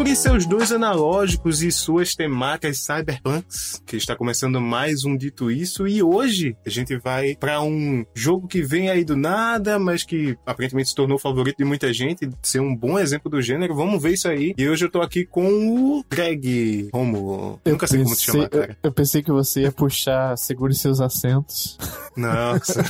Segure seus dois analógicos e suas temáticas cyberpunks, que está começando mais um Dito Isso. E hoje a gente vai para um jogo que vem aí do nada, mas que aparentemente se tornou favorito de muita gente, ser um bom exemplo do gênero. Vamos ver isso aí. E hoje eu tô aqui com o Greg Romulo. Eu nunca sei como te chamar, cara. Eu, eu pensei que você ia puxar Segure seus assentos. Nossa.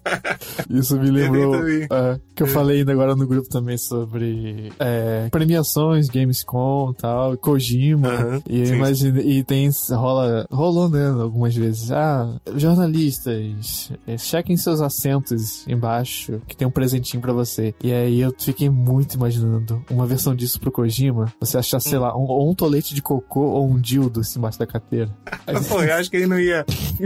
Isso me lembrou é, que eu falei ainda agora no grupo também sobre é, premiações, Gamescom e tal, Kojima. Aham, e sim. imagina, e tem, rola, rolou, né, algumas vezes. Ah, jornalistas, é, chequem seus assentos embaixo, que tem um presentinho pra você. E aí eu fiquei muito imaginando uma versão disso pro Kojima. Você achar, sei lá, um, ou um tolete de cocô ou um dildo assim, embaixo da carteira. Aí- Pô, eu acho que ele não ia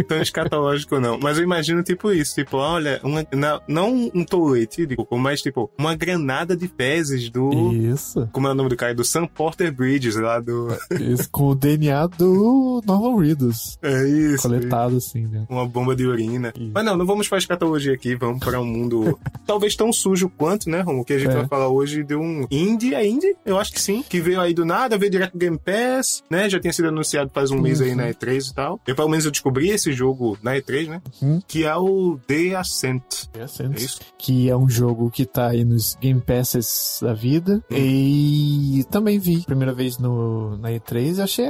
tão escatológico, não. Mas eu imagino, tipo, isso. Tipo, olha, uma, na- não um tolete de cocô, mas, tipo, uma granada de fezes do... Isso. Como é o nome do cara? Do Sam Porter Bridges, lá do... Isso, com o DNA do Norman Reedus. É isso. Coletado, assim, né? Uma bomba de urina. Isso. Mas não, não vamos para escatologia aqui, vamos para um mundo talvez tão sujo quanto, né, Romo? Que a gente É. vai falar hoje de um indie, é indie? Eu acho que sim. Que veio aí do nada, veio direto do Game Pass, né? Já tinha sido anunciado faz um mês aí Uhum. na E3 e tal. Eu, pelo menos, eu descobri esse jogo na E3, né? Uhum. Que é o The Ascent. É isso? Que é um jogo que tá aí nos Game Passes da vida. E também vi, primeira vez no, na E3, achei.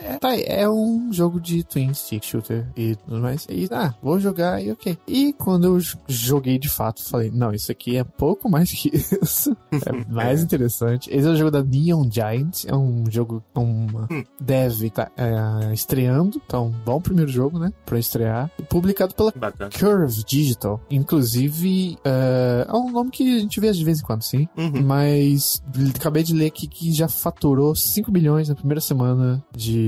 É, tá, é um jogo de Twin Stick Shooter e tudo mais. E, ah, vou jogar e ok. E quando eu joguei de fato, falei, não, isso aqui é pouco mais que isso. É mais interessante. Esse é o jogo da Neon Giant. É um jogo com uma Hum. dev tá, é, estreando. Então, bom primeiro jogo, né? Pra estrear. Publicado pela Bacana. Curve Digital. Inclusive, é, é um nome que a gente vê de vez em quando, sim. Uhum. Mas acabei de ler aqui que já faturou 5 milhões na primeira semana de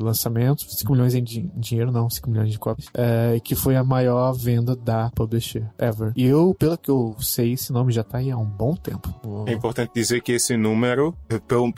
lançamento. 5 milhões em di- dinheiro, não, 5 milhões de cópias. É, que foi a maior venda da publisher ever. E eu, pelo que eu sei, esse nome já tá aí há um bom tempo. É importante dizer que esse número,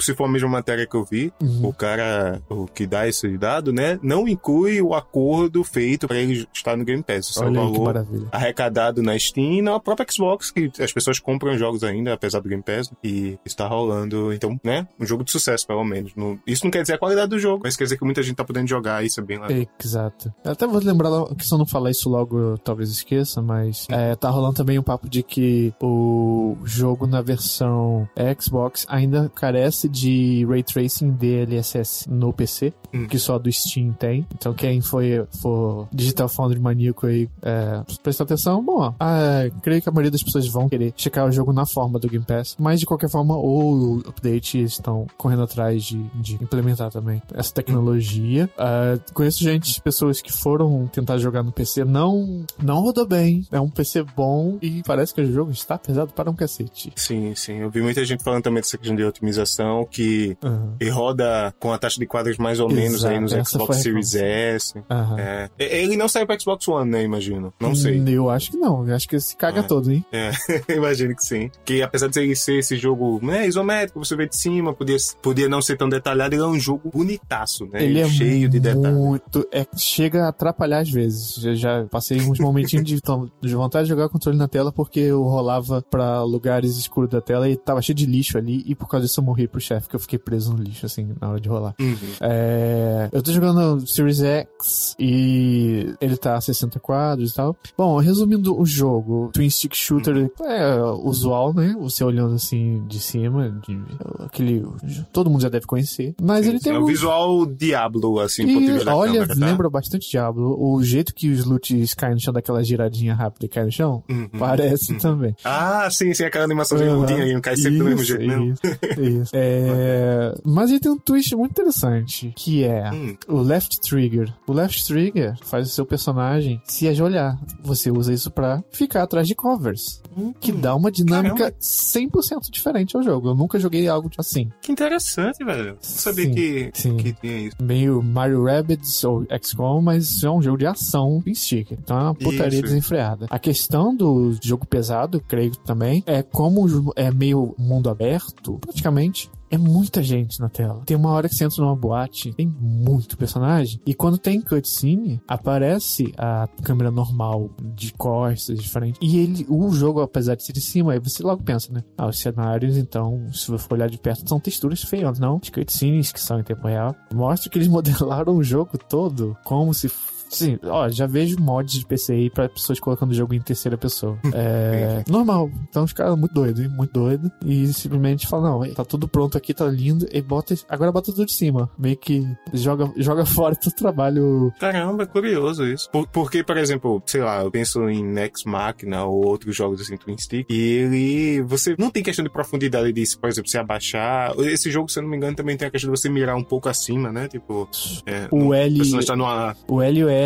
se for a mesma matéria que eu vi, Uhum. o cara o que dá esse dado, né, não inclui o acordo feito para ele estar no Game Pass. Isso é o Olha aí que valor arrecadado na Steam e na própria Xbox, que as pessoas compram jogos ainda, apesar do Game Pass, e está rolando, então, né, um jogo de sucesso, pelo menos. Isso não quer dizer a qualidade do jogo, mas quer dizer que muita gente tá podendo jogar, isso é bem legal. Exato. Eu até vou lembrar, que se eu não falar isso logo, eu talvez esqueça, mas é, tá rolando também um papo de que o jogo na versão Xbox ainda carece de Ray Tracing DLSS no PC, Hum. que só do Steam tem. Então quem foi for Digital Foundry maníaco aí, é, prestar atenção, bom, ó, ah, creio que a maioria das pessoas vão querer checar o jogo na forma do Game Pass, mas de qualquer forma, o update estão correndo atrás de, de implementar também essa tecnologia. Ah, conheço gente, pessoas que foram tentar jogar no PC, não, não rodou bem. É um PC bom e parece que o jogo está pesado para um cacete. Sim, sim. Eu vi muita gente falando também dessa questão de otimização, que ele roda com a taxa de quadros mais ou menos aí nos Exato, essa Xbox Series S. Aham. É. Ele não saiu para Xbox One, né, imagino. Não sei. Hum, Eu acho que não. Eu acho que se caga É. todo, hein? É, imagino que sim. Que apesar de ele ser esse jogo né, isométrico, você vê de cima, podia, podia não ser tão detalhado, ele é um jogo bonitaço, né? Ele é cheio de detalhes. muito. É, chega a atrapalhar às vezes. Já, já passei uns momentinhos de, de vontade de jogar o controle na tela porque eu rolava pra lugares escuros da tela e tava cheio de lixo ali. E por causa disso eu morri pro chefe, que eu fiquei preso no lixo, assim, na hora de rolar. Uhum. É, eu tô jogando Series X e ele tá a 60 quadros e tal. Bom, resumindo o jogo, Twin Stick Shooter é usual, né? Você olhando assim de cima, de, aquele. Todo mundo já deve conhecer. Mas ele tem é um. o visual Diablo, assim, do ponto de E, vista olha, câmera, tá? lembra bastante Diablo. O jeito que os loots caem no chão, daquela giradinha rápida e cai no chão, Uhum. parece também. Ah, sim, sim, aquela animação de Aham. mundinha aí, não cai sempre do mesmo Isso, jeito, não. Isso, isso. É, Mas ele tem um twist muito interessante, que é Hum. o left trigger. O left trigger faz o seu personagem se ajoelhar. Você usa isso pra ficar atrás de covers. Que dá uma dinâmica Caramba. 100% diferente ao jogo. Eu nunca joguei algo assim. Que interessante, velho. Não sabia Sim, que, sim. Que tinha isso. meio Mario Rabbids ou XCOM, mas é um jogo de ação em stick. Então é uma putaria Isso. desenfreada. A questão do jogo pesado, creio também, é como é meio mundo aberto, praticamente. É muita gente na tela. Tem uma hora que você entra numa boate, tem muito personagem. E quando tem cutscene, aparece a câmera normal, de costas, de frente. E ele, o jogo, apesar de ser de cima, aí você logo pensa, né? Ah, os cenários, então, se você for olhar de perto, são texturas feias, não? As cutscenes que são em tempo real. Mostra que eles modelaram o jogo todo como se Sim, ó, já vejo mods de PC aí pra pessoas colocando o jogo em terceira pessoa. É. normal. Então os caras muito doidos, hein? Muito doido. E simplesmente falam, não, tá tudo pronto aqui, tá lindo. E bota. Agora bota tudo de cima. Meio que joga, joga fora todo o trabalho. Caramba, é curioso isso. Por- porque, por exemplo, sei lá, eu penso em Nex Machina ou outros jogos assim, Twin Stick, e ele. Você não tem questão de profundidade disso, por exemplo, se abaixar. Esse jogo, se eu não me engano, também tem a questão de você mirar um pouco acima, né? Tipo. É, O L- pessoa está numa. O L e o R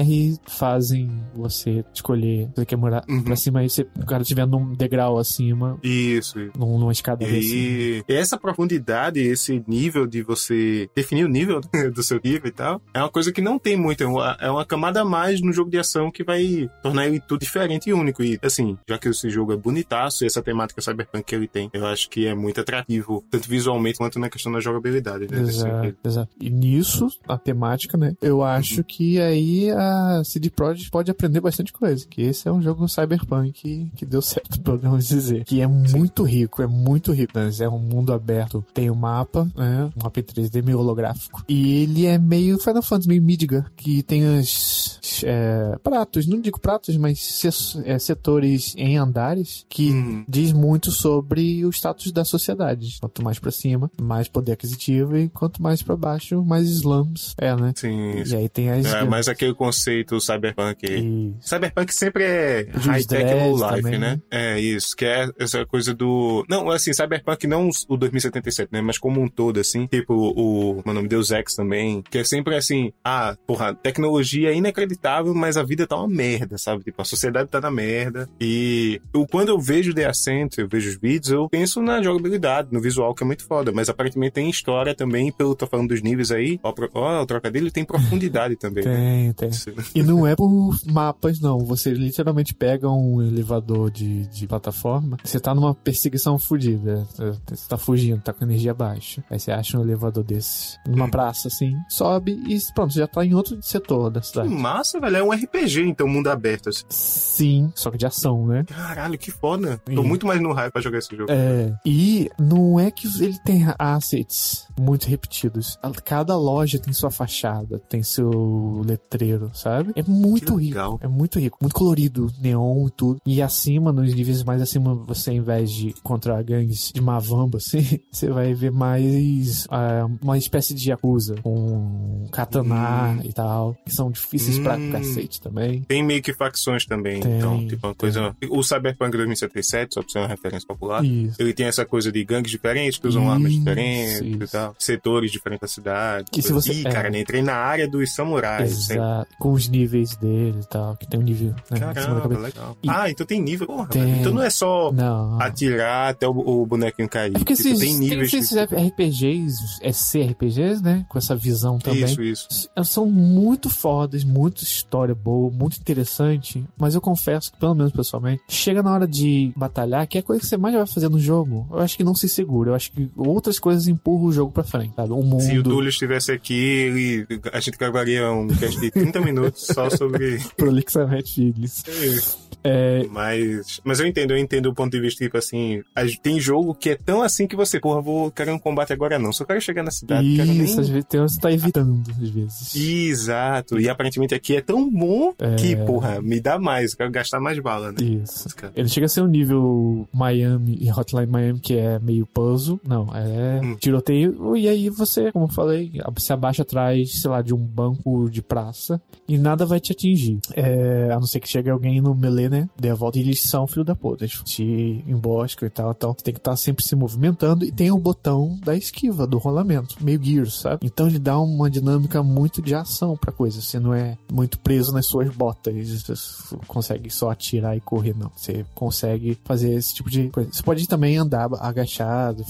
fazem você escolher. Você quer morar Uhum. pra cima aí, se o cara estiver num degrau acima, Isso, num, numa escada E desse. essa profundidade, esse nível de você definir o nível do seu nível e tal, é uma coisa que não tem muito. É uma, é uma camada a mais no jogo de ação que vai tornar ele tudo diferente e único. E, assim, já que esse jogo é bonitaço e essa temática cyberpunk que ele tem, eu acho que é muito atrativo, tanto visualmente quanto na questão da jogabilidade. Né? Exato, exato. E nisso, a temática, né? Eu acho que aí a CD Projekt pode aprender bastante coisa. Que esse é um jogo cyberpunk que, que deu certo, podemos dizer. Que é muito rico, é muito rico. Né? É um mundo aberto. Tem o mapa, né? Um mapa em 3D meio holográfico. E ele é meio Final Fantasy, meio Midgar, que tem os é, pratos, não digo pratos, mas é, setores em andares que Hum. diz muito sobre o status da sociedade. Quanto mais pra cima, mais poder aquisitivo e quanto mais pra baixo, mais slums. É, né? Sim, E aí tem as. é, mas aquele conceito cyberpunk e- Cyberpunk sempre é high-tech low life, também, né? né? É isso, que é essa coisa do. Não, assim, Cyberpunk não o 2077, né? Mas como um todo, assim. Tipo o. Meu nome Deus Ex também. Que é sempre assim: ah, porra, tecnologia é inacreditável, mas a vida tá uma merda, sabe? Tipo, a sociedade tá na merda. E eu, quando eu vejo The Ascent, eu vejo os vídeos, eu penso na jogabilidade, no visual, que é muito foda. Mas aparentemente tem história também, pelo tô falando dos níveis aí. Ó, ó o trocadilho tem profundidade também. né? Tem, E não é por mapas, não. Você literalmente pega um elevador de, de plataforma, você tá numa perseguição fodida. Você tá fugindo, tá com energia baixa. Aí você acha um elevador desse numa praça, assim, sobe e pronto, já tá em outro setor da Que cidade. massa, velho. É um RPG, então, mundo aberto. Assim. Sim, só que de ação, né? Caralho, que foda. Tô Sim. muito mais no hype pra jogar esse jogo. É, e não é que ele tem assets muito repetidos. Cada loja tem sua fachada, tem seu letreiro, sabe? É muito rico. É muito rico. Muito colorido, neon e tudo. E acima, nos níveis mais acima, você, ao invés de encontrar gangues de Mavamba, assim, você vai ver mais ah, uma espécie de Yakuza, com katana e tal, que são difíceis pra Hum. cacete também. Tem meio que facções também, Tem, então, tipo uma tem. coisa... O Cyberpunk 2077, só pra ser uma referência popular, Isso. ele tem essa coisa de gangues diferentes, que usam armas Isso, diferentes e isso. tal. Setores diferentes da cidade. Que se você- Ih, é. cara, nem entrei na área dos samurais. Exato. Com os níveis dele e tal, que tem um nível, né? Caramba, cabeça. legal. E- Ah, então tem nível. Porra, Tem. Então não é só Não. atirar até o, o bonequinho cair. É porque tipo, esses, tem tem níveis esses que... RPGs, é né? Com essa visão também. Isso, isso. São muito fodas, muita história boa, muito interessante. Mas eu confesso que, pelo menos pessoalmente, chega na hora de batalhar, que é a coisa que você mais vai fazer no jogo. Eu acho que não se segura. Eu acho que outras coisas empurram o jogo pra frente, sabe? O mundo. Se o Túlio estivesse aqui, ele, a gente gravaria um cast de 30 minutos só sobre prolixamente filhos. isso. É, Mas, mas eu entendo, eu entendo o ponto de vista, tipo assim, tem jogo que é tão assim que você, porra, vou querer um combate agora não, só quero chegar na cidade, isso, às vezes tem- você tá evitando, às vezes. Exato, e aparentemente aqui é tão bom É. que, porra, me dá mais, eu quero gastar mais bala, né? Isso. Ele chega a ser um nível Miami e Hotline Miami, que é meio puzzle. Não, é Hum. tiroteio. E aí você, como eu falei, se abaixa atrás, sei lá, de um banco de praça e nada vai te atingir. É, a não ser que chegue alguém no melee né? Dê a volta e eles são filho da puta. Eles te emboscam e tal. Você tem que estar sempre se movimentando e tem o botão da esquiva, do rolamento, meio Gears, sabe? Então ele dá uma dinâmica muito de ação pra coisa. Você não é muito preso nas suas botas. Você consegue só atirar e correr, não. Você consegue fazer esse tipo de coisa. Você pode também andar agachado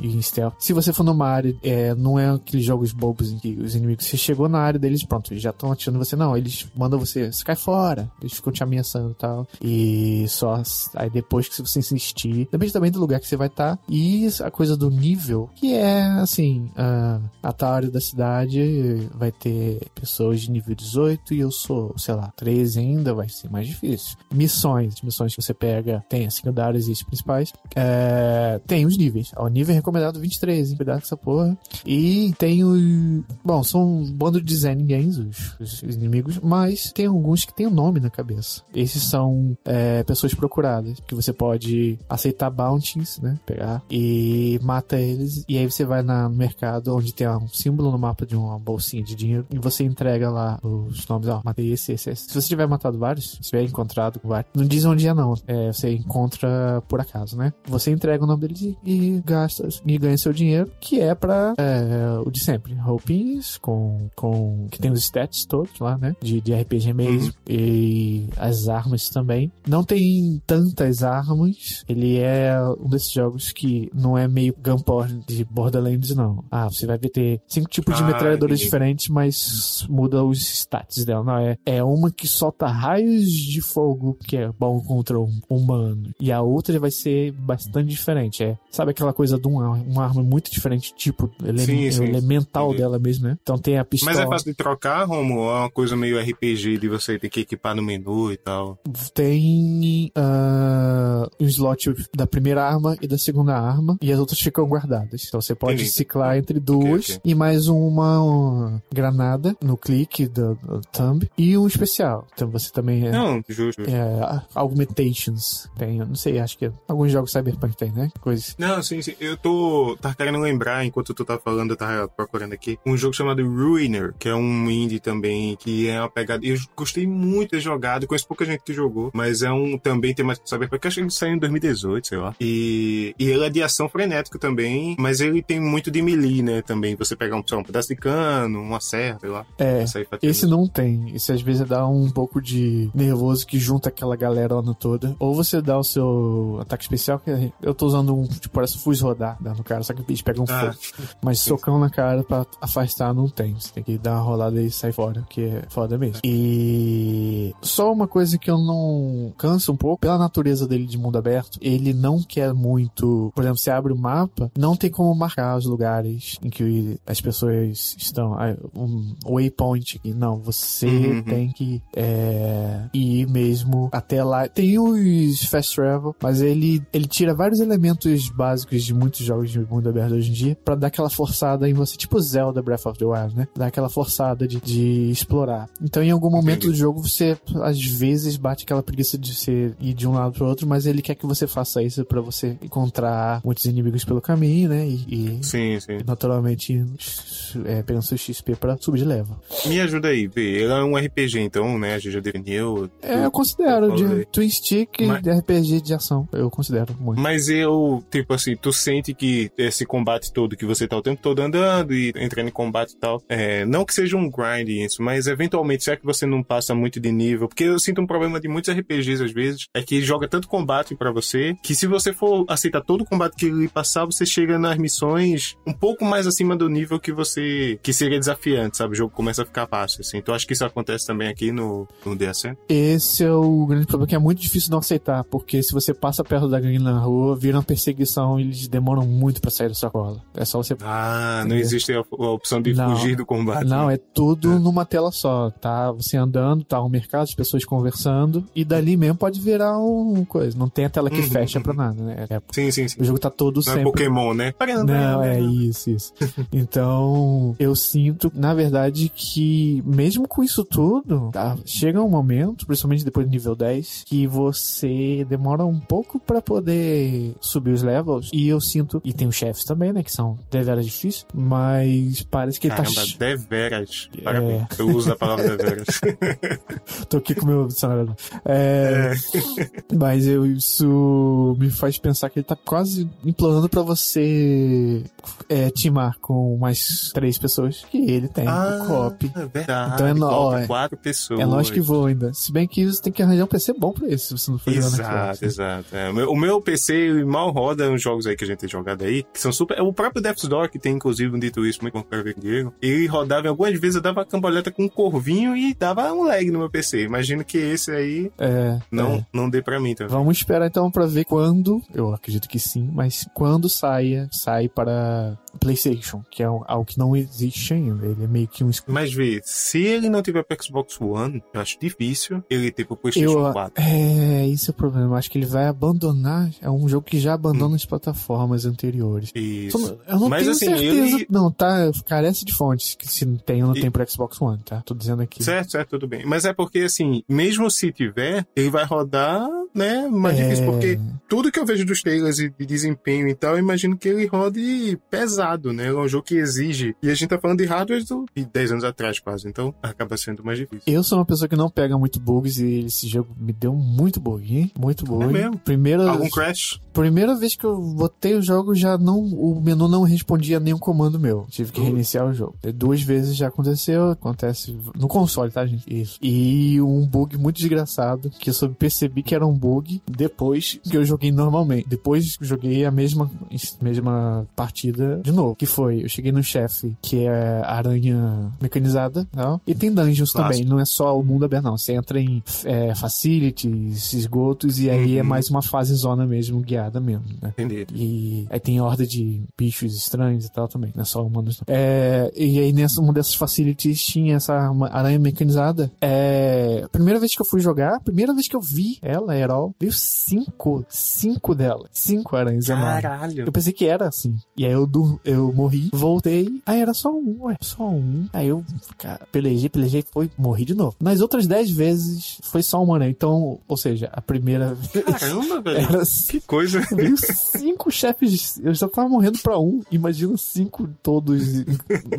e em stealth. Se você for numa área, é, não é aqueles jogos bobos em que os inimigos, você chegou na área deles, pronto, eles já estão atirando você. Não, eles mandam você, você cai fora. Eles ficam te ameaçando e tal. E só aí depois que você insistir, depende também do lugar que você vai estar. Tá, e a coisa do nível, que é assim, a, a tal área da cidade vai ter pessoas de nível 18 e eu sou, sei lá, 13 ainda, vai ser mais difícil. Missões, missões que você pega, tem as secundárias e as principais. É, tem os níveis. O nível é recomendado 23, hein? Cuidado com essa porra. E tem o. Bom, são um bando de Zen Games, os, os, inimigos, mas tem alguns que tem o um nome na cabeça. Esses são é, pessoas procuradas, que você pode aceitar bounties, né? Pegar e mata eles. E aí você vai na, no mercado onde tem um símbolo no mapa de uma bolsinha de dinheiro e você entrega lá os nomes. Ó, matei esse, esse, esse. Se você tiver matado vários, se tiver encontrado vários, não diz onde é não. É, você encontra por acaso, né? Você entrega o nome deles e, e gasta e ganha seu dinheiro, que é pra é, o de sempre. Roupinhas com, com. que tem os stats todos lá, né? De, de RPG mesmo. Uhum. E as armas também. Não tem tantas armas. Ele é um desses jogos que não é meio gunpowder de Borderlands, não. Ah, você vai ter cinco tipos de ah, metralhadoras diferentes, mas muda os stats dela. Não, é, é uma que solta raios de fogo, que é bom contra um humano. E a outra vai ser bastante diferente. É, sabe aquela coisa de uma, uma arma muito diferente, tipo, ele, sim, sim. elemental sim. dela mesmo, né? Então tem a pistola. Mas é fácil de trocar, Romo? Ou é uma coisa meio RPG de você ter que equipar no menu e tal? Tem uh, um slot da primeira arma e da segunda arma, e as outras ficam guardadas. Então você pode Entendi. ciclar entre duas okay, okay. e mais uma, granada no clique do, do, thumb e um especial. Então você também é. Não, justo. É, augmentations. Tem, não sei, acho que alguns jogos Cyberpunk tem, né? Coisas. Não, sim, sim. Eu tô. Tava querendo lembrar, enquanto tu tá falando, eu tava procurando aqui, um jogo chamado Ruiner, que é um indie também, que é uma pegada. Eu gostei muito de jogado, conheço pouca gente que jogou, mas é um também tem mais Cyberpunk, acho que ele saiu em 2018, sei lá. E, e ele é de ação frenético também, mas ele tem muito de melee, né? Também. Você pegar um, um pedaço de cano, uma serra, sei lá. É. Esse não tem. Esse às vezes dá um pouco de nervoso que junta aquela galera lá no toda. Ou você dá o seu ataque especial, que eu tô usando um, tipo, parece fuz rodar no cara, só que o bicho pega um ah, fogo. Mas socão na cara pra afastar não tem. Você tem que dar uma rolada e sair fora, que é foda mesmo. E só uma coisa que eu não canso um pouco, pela natureza dele de mundo aberto, ele não quer muito. Por exemplo, você abre o mapa, não tem como marcar os lugares em que as pessoas estão. Ah, um waypoint aqui. Não, você uhum. tem que é, ir mesmo até lá. Tem os fast travel, mas ele, ele tira vários elementos básicos de muitos jogos de mundo aberto hoje em dia para dar aquela forçada em você, tipo Zelda Breath of the Wild, né? Dar aquela forçada de, de explorar. Então, em algum momento Entendi. do jogo, você às vezes bate aquela preguiça de você ir de um lado pro outro, mas ele quer que você faça isso para você encontrar muitos inimigos pelo caminho, né? E, e sim, sim. naturalmente é, pegando seu XP pra subir de leva. Me ajuda aí, B. Ele é um RPG, então, né? A gente já definiu. É, eu considero. De Twin Stick mas... de RPG de ação. Eu considero muito. Mas eu, tipo assim, tu sente que esse combate todo que você tá o tempo todo andando e entrando em combate e tal, é, não que seja um grind isso, mas eventualmente, será que você não passa muito de nível? Porque eu sinto um problema de muitos RPGs às vezes, é que joga tanto combate para você, que se você for aceitar todo o combate que ele passar, você chega nas missões um pouco mais acima do nível que você, que seria desafiante, sabe? O jogo começa a ficar fácil, assim. Então acho que isso acontece também aqui no, no DSM. Esse é o grande problema, que é muito difícil não aceitar, porque se você passa perto da gangue na rua, vira uma perseguição e eles demoram muito para sair da sua cola. É só você. Ah, não existe a, a opção de não, fugir do combate. Não, né? é tudo é. numa tela só. Tá você andando, tá um mercado, as pessoas conversando, e dali mesmo pode virar um coisa. Não tem a tela que uhum, fecha pra nada, né? É, sim, sim, sim. O jogo tá todo não é sempre. É Pokémon, né? Não, é isso, isso. então, eu sinto, na verdade, que mesmo com isso tudo, tá, chega um momento, principalmente depois do nível 10, que você demora um pouco para poder subir os levels. E eu sinto, e tem os chefes também, né? Que são deveras difíceis, mas parece que Caramba, ele tá. Deveras. Parabéns. É. Eu uso a palavra deveras. Tô aqui com o meu dicionário. É, Mas eu, isso me faz pensar que ele tá quase implorando pra você é, timar com mais três pessoas que ele tem Ah, o co-op. é verdade. Então é ó, é- quatro pessoas. É lógico que vou ainda. Se bem que você tem que arranjar um PC bom pra isso, se você não for Exato, Xbox. né? exato. É, o, meu, o meu PC mal roda uns jogos aí que a gente tem jogado aí, que são super. O próprio Death's Door, que tem inclusive um dito isso muito bom pra ver com o Diego, ele rodava algumas vezes, eu dava cambalhota com um corvinho e dava um lag no meu PC. Imagino que esse aí É, não, é. não dê pra mim também. Vamos esperar então pra ver quando, eu acredito que sim, mas quando saia, sai para PlayStation, que é algo que não existe ainda. Ele é meio que um Mas vê, se ele não tiver pro Xbox One, eu acho difícil ele ter pro PlayStation Eu, 4. é, esse é o problema. Eu acho que ele vai abandonar. É um jogo que já abandona as plataformas anteriores. Isso. Só- Eu não Mas, tenho assim, certeza. ele- Não, tá? Carece de fontes. Que se não tem, eu não E- tem pro Xbox One, tá? Tô dizendo aqui. Certo, certo, tudo bem. Mas é porque, assim, mesmo se tiver, ele vai rodar, né, mais É, difícil, porque tudo que eu vejo dos trailers e de desempenho e tal, eu imagino que ele rode pesado, né? É um jogo que exige. E a gente tá falando de hardware do- de 10 anos atrás, quase. Então, acaba sendo mais difícil. Eu sou uma pessoa que não pega muito bugs e esse jogo me deu muito bug, hein? Muito bug. É mesmo? Primeira, Algum crash? primeira vez que eu botei o jogo, já não. O menu não respondia nenhum comando meu. Tive que Uh. reiniciar o jogo. Duas vezes já aconteceu, acontece no console, tá, gente? Isso. E um bug muito desgraçado, que eu só percebi que era um bug depois que eu joguei normalmente. Depois joguei a mesma, mesma partida de novo. Que foi, eu cheguei no chefe, que é aranha mecanizada, não? e tem dungeons também, não é só o mundo aberto, não. Você entra em é, facilities, esgotos, e aí é Uhum. mais uma fase zona mesmo, guiada mesmo, né? Entendi. E aí tem horda de bichos estranhos e tal também, não é só humanos. É, e aí nessa uma dessas facilities tinha essa aranha mecanizada. É, primeira vez que eu fui jogar, primeira vez que eu vi ela, a Herol, veio cinco, cinco dela, cinco aranhas enormes. Caralho. Eu pensei que era assim. E aí eu, eu morri, voltei. Aí era só um, ué, só um. Aí eu cara, pelejei, pelejei, foi, morri de novo. Nas outras dez vezes foi só uma, né? Então, ou seja, a primeira vez Caramba, velho. era Que coisa. Veio cinco chefes. Eu já tava morrendo pra um. Imagina cinco todos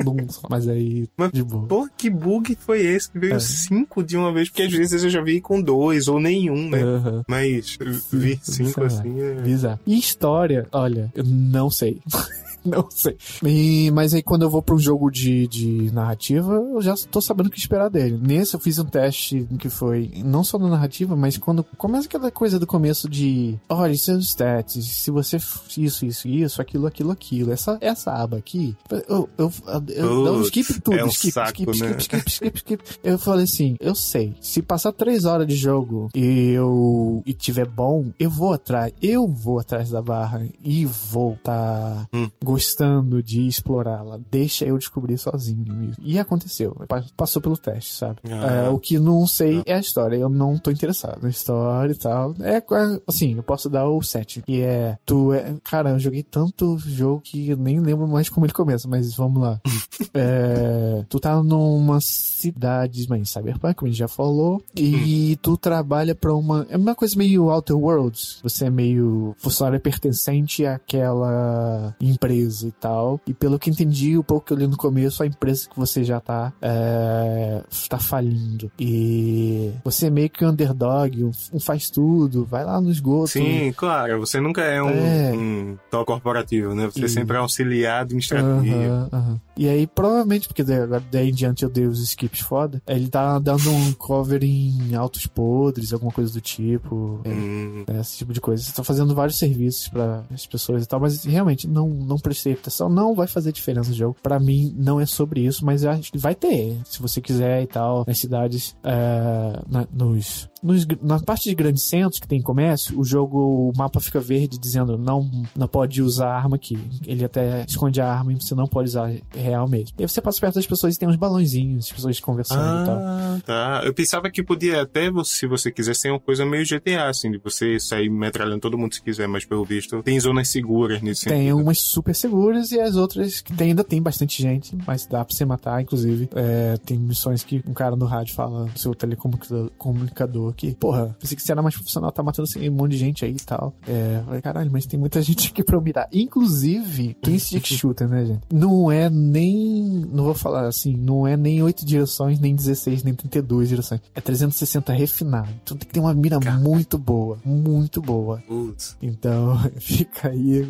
num só. Mas aí, Mas, de boa. Pô, que bug foi esse que veio É. cinco de uma vez? Porque às vezes eu já vi com dois ou nenhum, né? Aham. Mas vi cinco assim é. Bizarro. E história, olha, eu não sei. não sei. E- mas aí quando eu vou pra um jogo de, de narrativa, eu já tô sabendo o que esperar dele. Nesse eu fiz um teste que foi não só na narrativa, mas quando começa aquela coisa do começo de olha, seus stats, se você isso, isso, isso, aquilo, aquilo, aquilo, essa, essa aba aqui, eu, eu, eu, eu um Putz, skip tudo, é um skip, saco, skip, né? skip, skip, skip, skip. Eu falei assim, eu sei, se passar três horas de jogo e eu e tiver bom, eu vou atrás, eu vou atrás da barra e vou tá Hum. Gostando de explorá-la. Deixa eu descobrir sozinho. E aconteceu. Pa- Passou pelo teste, sabe? Ah. É, o que não sei é a história. Eu não tô interessado na história e tal. É, é, assim, eu posso dar o 7, que é. Tu é. Cara, eu joguei tanto jogo que nem lembro mais como ele começa, mas vamos lá. É, tu tá numa cidade, mas Cyberpunk, como a gente já falou, e tu trabalha pra uma. É uma coisa meio Outer Worlds. Você é meio funcionário pertencente àquela empresa e tal. E pelo que entendi, o pouco que eu li no começo, a empresa que você já tá é, tá falindo. E você é meio que um underdog, um, um faz tudo, vai lá no esgoto. Sim, claro, você nunca é um, É. um tal corporativo, né? Você E- sempre é auxiliar administrativo. Aham, aham. E aí, provavelmente, porque daí, daí em diante eu dei os skips foda, ele tá dando um cover em altos podres, alguma coisa do tipo. é, Hum, né, esse tipo de coisa. Você tá fazendo vários serviços para as pessoas e tal, mas realmente não, não prestei atenção. Não vai fazer diferença no jogo. Pra mim, não é sobre isso, mas acho que vai ter, se você quiser e tal, nas cidades, é, na, nos, nos, na parte de grandes centros que tem comércio, o jogo, o mapa fica verde dizendo não, não pode usar arma aqui. Ele até esconde a arma e você não pode usar real mesmo. E aí você passa perto das pessoas e tem uns balãozinhos, as pessoas conversando e tal. Ah, tá. Eu pensava que podia até, se você quiser, ser uma coisa meio GTA, assim, de você sair metralhando todo mundo se quiser, mas pelo visto tem zonas seguras nesse Tem sentido. umas super mais seguras e as outras que tem, ainda tem bastante gente, mas dá pra você matar, inclusive. É, tem missões que um cara no rádio fala no seu telecomunicador que, porra, pensei que você era mais profissional, tá matando assim, um monte de gente aí e tal. É, falei, caralho, mas tem muita gente aqui pra eu mirar. Inclusive, quem stick shooter, né, gente? Não é nem, não vou falar assim, não é nem 8 direções, nem 16, nem 32 direções. É 360 refinado. Então tem que ter uma mira muito boa, muito boa. Putz. Então, fica aí.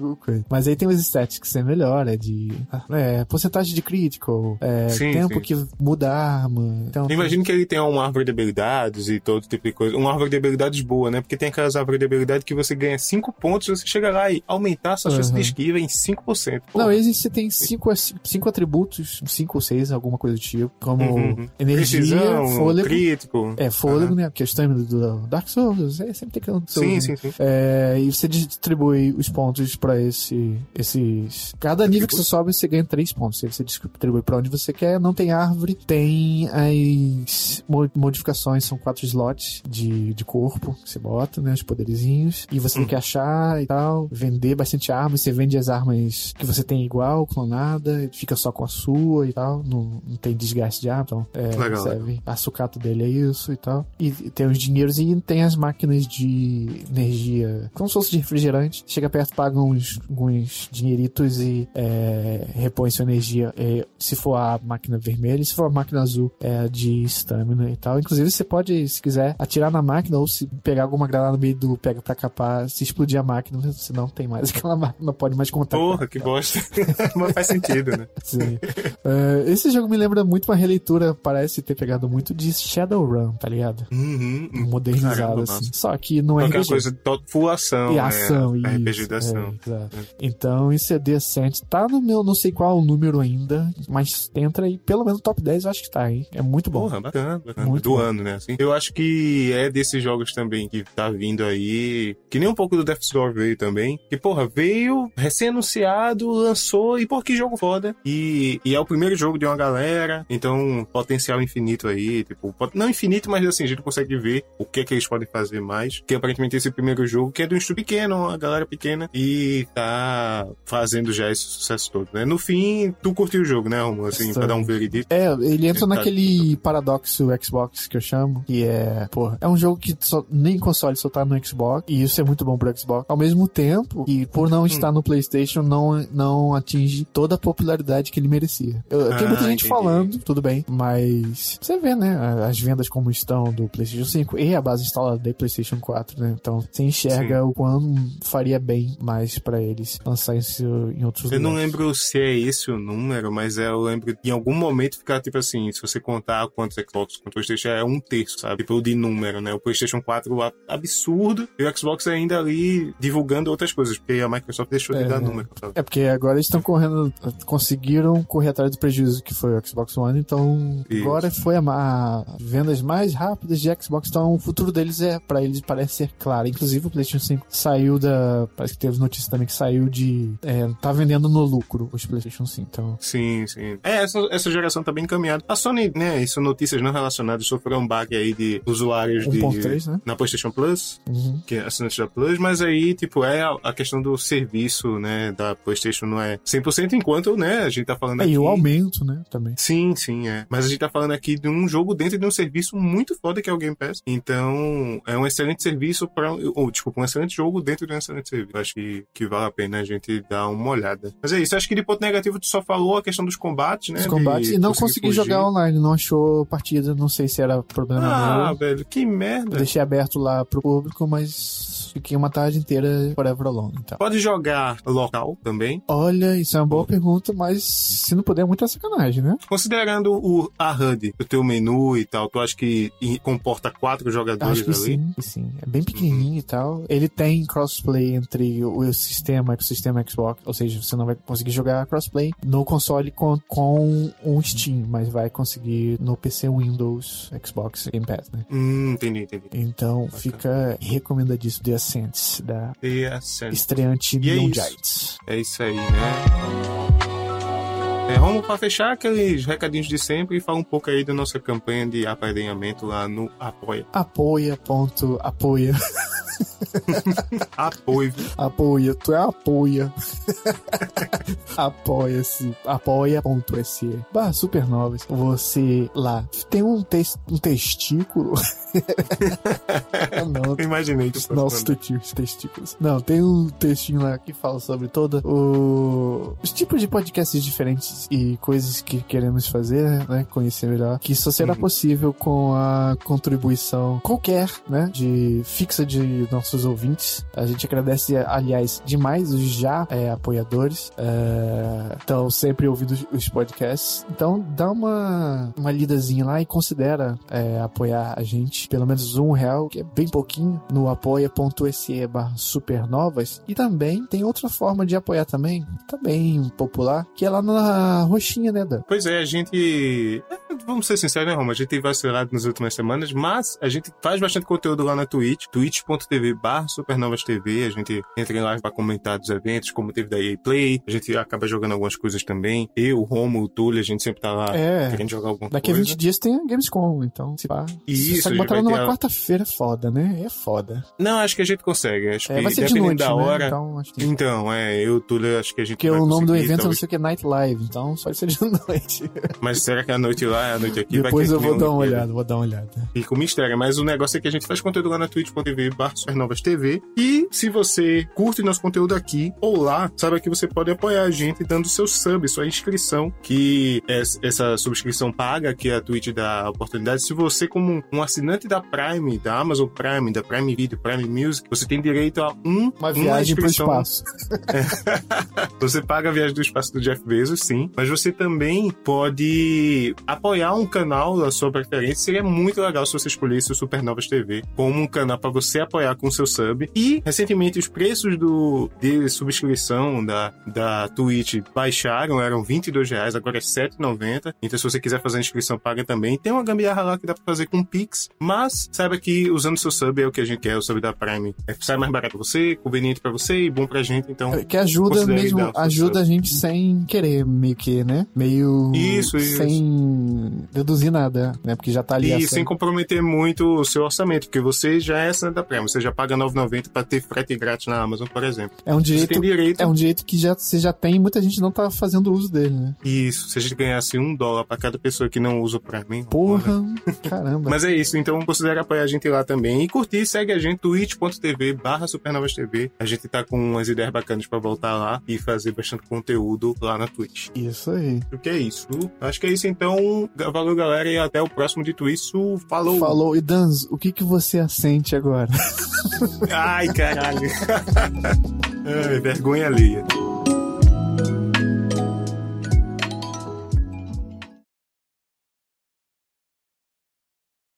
Mas aí tem os stats que você melhora, é de é, porcentagem de critical, é, Sim, tempo sim. que muda a arma. Então, imagino que ele tenha uma árvore de habilidades e todo tipo de coisa. Uma árvore de habilidades boa, né? Porque tem aquelas árvores de habilidades que você ganha 5 pontos, você chega lá e aumentar a sua chance de Uhum. esquiva em 5%. Pô, Não, esse você tem cinco, cinco atributos, cinco ou seis, alguma coisa do tipo, como Uhum. energia, Precisão, fôlego. crítico. É, fôlego, né? Porque a estamina do Dark Souls, é, sempre tem que um Sim, né? sim, sim. É, e você distribui os pontos pra esse, esses. Cada nível que você sobe, você ganha três pontos. Aí você distribui pra onde você quer. Não tem árvore. Tem as mo- modificações, são quatro slots de, de corpo que você bota, né? Os poderizinhos. E você tem que achar e tal. Vender bastante armas. Você vende as armas que você tem igual, clonada. Fica só com a sua e tal. Não, não tem desgaste de arma. Então, é, Legal, serve. A sucata dele é isso e tal. E tem os dinheiros e tem as máquinas de energia, como se fosse de refrigerante. Chega perto, paga uns, uns dinheiritos e é, repõe sua energia. É, se for a máquina vermelha, se for a máquina azul, é a de estamina e tal. Inclusive, você pode, se quiser, atirar na máquina ou se pegar alguma granada no meio do pega pra capar, se explodir a máquina, você não tem mais aquela máquina, não pode mais contar. Porra, que bosta. Mas faz sentido, né? Sim. É, esse jogo me lembra muito uma releitura, parece ter pegado muito de Shadowrun, tá ligado? Uhum. Modernizado, assim. Só que não é Aquela RPG. coisa full ação. E né? ação, isso. RPG da ação. é. Então, isso é Tá no meu, não sei qual número ainda, mas entra aí, pelo menos no top 10 eu acho que tá, hein? É muito bom. Porra, bacana, bacana. Muito do bom. ano, né? Assim. Eu acho que é desses jogos também que tá vindo aí. Que nem um pouco do Death's Door veio também. Que, porra, veio recém-anunciado, lançou, e pô, que jogo foda. E, e é o primeiro jogo de uma galera. Então, potencial infinito aí. Tipo, não infinito, mas assim, a gente consegue ver o que é que eles podem fazer mais. Que aparentemente esse primeiro jogo, que é de um estúdio pequeno, uma galera pequena, e tá fazendo já esse sucesso todo, né? No fim, tu curtiu o jogo, né, Romulo? Assim, pra dar um veredito. É, ele entra Tá- naquele paradoxo Xbox que eu chamo, que é, porra, é um jogo que só, nem console só tá no Xbox, e isso é muito bom pro Xbox. Ao mesmo tempo, e por Hum. não estar no PlayStation, não, não atinge toda a popularidade que ele merecia. Eu, tem muita Ah, gente entendi. falando, tudo bem, mas você vê, né, as vendas como estão do PlayStation 5 e a base instalada do PlayStation 4, né? Então, você enxerga o quão faria bem mais pra eles lançar em outros Eu não lugares. lembro se é esse o número, mas é, eu lembro de em algum momento ficar tipo assim, se você contar quantos Xbox com PlayStation é um terço, sabe? Tipo de número, né? O PlayStation 4 a- absurdo e o Xbox ainda ali divulgando outras coisas, porque a Microsoft deixou de É. dar número, sabe? É porque agora eles estão correndo, conseguiram correr atrás do prejuízo que foi o Xbox One, então Isso. agora foi a, ma- vendas mais rápidas de Xbox, então o futuro deles é para eles parece ser claro. Inclusive o PlayStation 5 saiu da, parece que teve notícia também que saiu de, é, tá vendendo no lucro os PlayStation 5, então Sim, sim. É, essa, essa geração tá bem encaminhada. A Sony, né, isso notícias não relacionadas, sofreu um bug aí de usuários de... 1.3, né? Na PlayStation Plus, Uhum. que é assinante da Plus, mas aí, tipo, é a, a questão do serviço, né, da PlayStation não é 100%, enquanto, né, a gente tá falando É, aqui... e o aumento, né, também. Sim, sim, é. Mas a gente tá falando aqui de um jogo dentro de um serviço muito foda que é o Game Pass. Então, é um excelente serviço para ou desculpa, um excelente jogo dentro de um excelente serviço. Acho que, que vale a pena a gente dar uma olhada. Mas é isso, acho que de ponto negativo tu só falou a questão dos combates, né? Os combates, e não consegui jogar online, não achou partida, não sei se era problema Ah, meu. velho, que merda. Deixei aberto lá pro público, mas fiquei uma tarde inteira forever alone, então. Pode jogar local também. Olha, isso é uma boa pergunta, mas se não puder, é muita sacanagem, né? Considerando o, a HUD, o teu menu e tal, tu acha que comporta quatro jogadores Acho que ali? sim, sim. É bem pequenininho e tal. Ele tem crossplay entre o o sistema e o sistema Xbox, ou seja, você não vai conseguir jogar crossplay no console com, com um Steam, mas vai conseguir no PC Windows, Xbox Game Pass, né? Hum, entendi, entendi. Então fica recomendadíssimo The Ascent, da E a cena. estreante E é Neon. Giants. É isso aí, né? É, vamos para fechar aqueles recadinhos de sempre e falar um pouco aí da nossa campanha de apadrinhamento lá no Apoia. Apoia, ponto, apoia. Apoio. Apoia, tu é apoia. Apoia-se. Apoia.se. Barra Supernovas. Você lá tem um, tes um testículo. Não, Imaginei que nossos teti- testículos. Não, tem um textinho lá que fala sobre toda o... os tipos de podcasts diferentes e coisas que queremos fazer, né? Conhecer melhor. Que só será Uhum. possível com a contribuição qualquer, né? De fixa de nossos ouvintes. A gente agradece, aliás, demais os já é, apoiadores. É, sempre ouvindo os- podcasts. Então, dá uma, uma lidazinha lá e considera é, apoiar a gente. Pelo menos um real, que é bem pouquinho, no apoia.se barra supernovas. E também tem outra forma de apoiar também, também popular, que é lá na roxinha, né, Dan? Pois é, a gente. É, Vamos ser sinceros, né, Roma? A gente tem vacilado nas últimas semanas, mas a gente faz bastante conteúdo lá na Twitch, twitch.tv barra supernovas TV. A gente entra em live pra comentar dos eventos, como teve da EA Play. A gente acaba jogando algumas coisas também. Eu, o Romo, o Túlio, a gente sempre tá lá É. querendo jogar alguma Daqui a coisa. 20 dias tem a Gamescom, então se pá. Isso, Só que botar vai numa a- quarta-feira é foda, né? É foda. Não, acho que a gente consegue. Acho É, que vai ser de noite, da né? hora. Então, acho que... Então, é, eu, Túlio, acho que a gente Porque vai o nome do evento é não talvez. sei o que, Night Live, então só ser de noite. Mas será que a noite lá é a noite aqui? Depois eu vou dar uma olhada, vou dar uma olhada. Fica o mistério, mas o negócio é que a gente faz conteúdo lá na twitch.tv Supernovas TV. E se você curte nosso conteúdo aqui ou lá, saiba que você pode apoiar a gente dando seu sub, sua inscrição, que é essa subscrição paga que a Twitch dá a oportunidade. Se você, como um assinante da Prime, da Amazon Prime, da Prime Video, Prime Music, você tem direito a um, Uma viagem pro inscrição espaço. você paga a viagem do espaço do Jeff Bezos, sim. Mas você também pode apoiar um canal da sua preferência. Seria muito legal se você escolhesse o Supernovas TV como um canal para você apoiar com seu sub. E, recentemente, os preços do, de subscrição da, da Twitch baixaram, eram 22 reais, agora é 7,90. Então, se você quiser fazer a inscrição, paga também. Tem uma gambiarra lá que dá para fazer com Pix, mas saiba que usando seu sub é o que a gente quer, o sub da Prime. É, sai mais barato pra você, conveniente para você e bom pra gente. Então, Que ajuda mesmo, ajuda sub. a gente sem querer, meio que, né? Meio. Isso, isso. Sem deduzir nada, né? Porque já tá ali E sem comprometer muito o seu orçamento, porque você já é assinante da Prime, você já paga R$ 9,90 para ter frete grátis na Amazon, por exemplo. É um Você direito. tem direito. É um direito que já, você já tem e muita gente não tá fazendo uso dele, né? Isso, se a gente ganhasse um dólar para cada pessoa que não usa o Prime. Porra, caramba. Mas é isso, então considere apoiar a gente lá também. E curtir, segue a gente, twitch.tv barra Supernovas TV. A gente tá com umas ideias bacanas para voltar lá e fazer bastante conteúdo lá na Twitch. Isso aí. O que é isso? Acho que é isso então. Valeu, galera, e até o próximo. Dito isso, falou. Falou. E Danzo, o que, que você assente agora? Ai, caralho. Ai, vergonha alheia.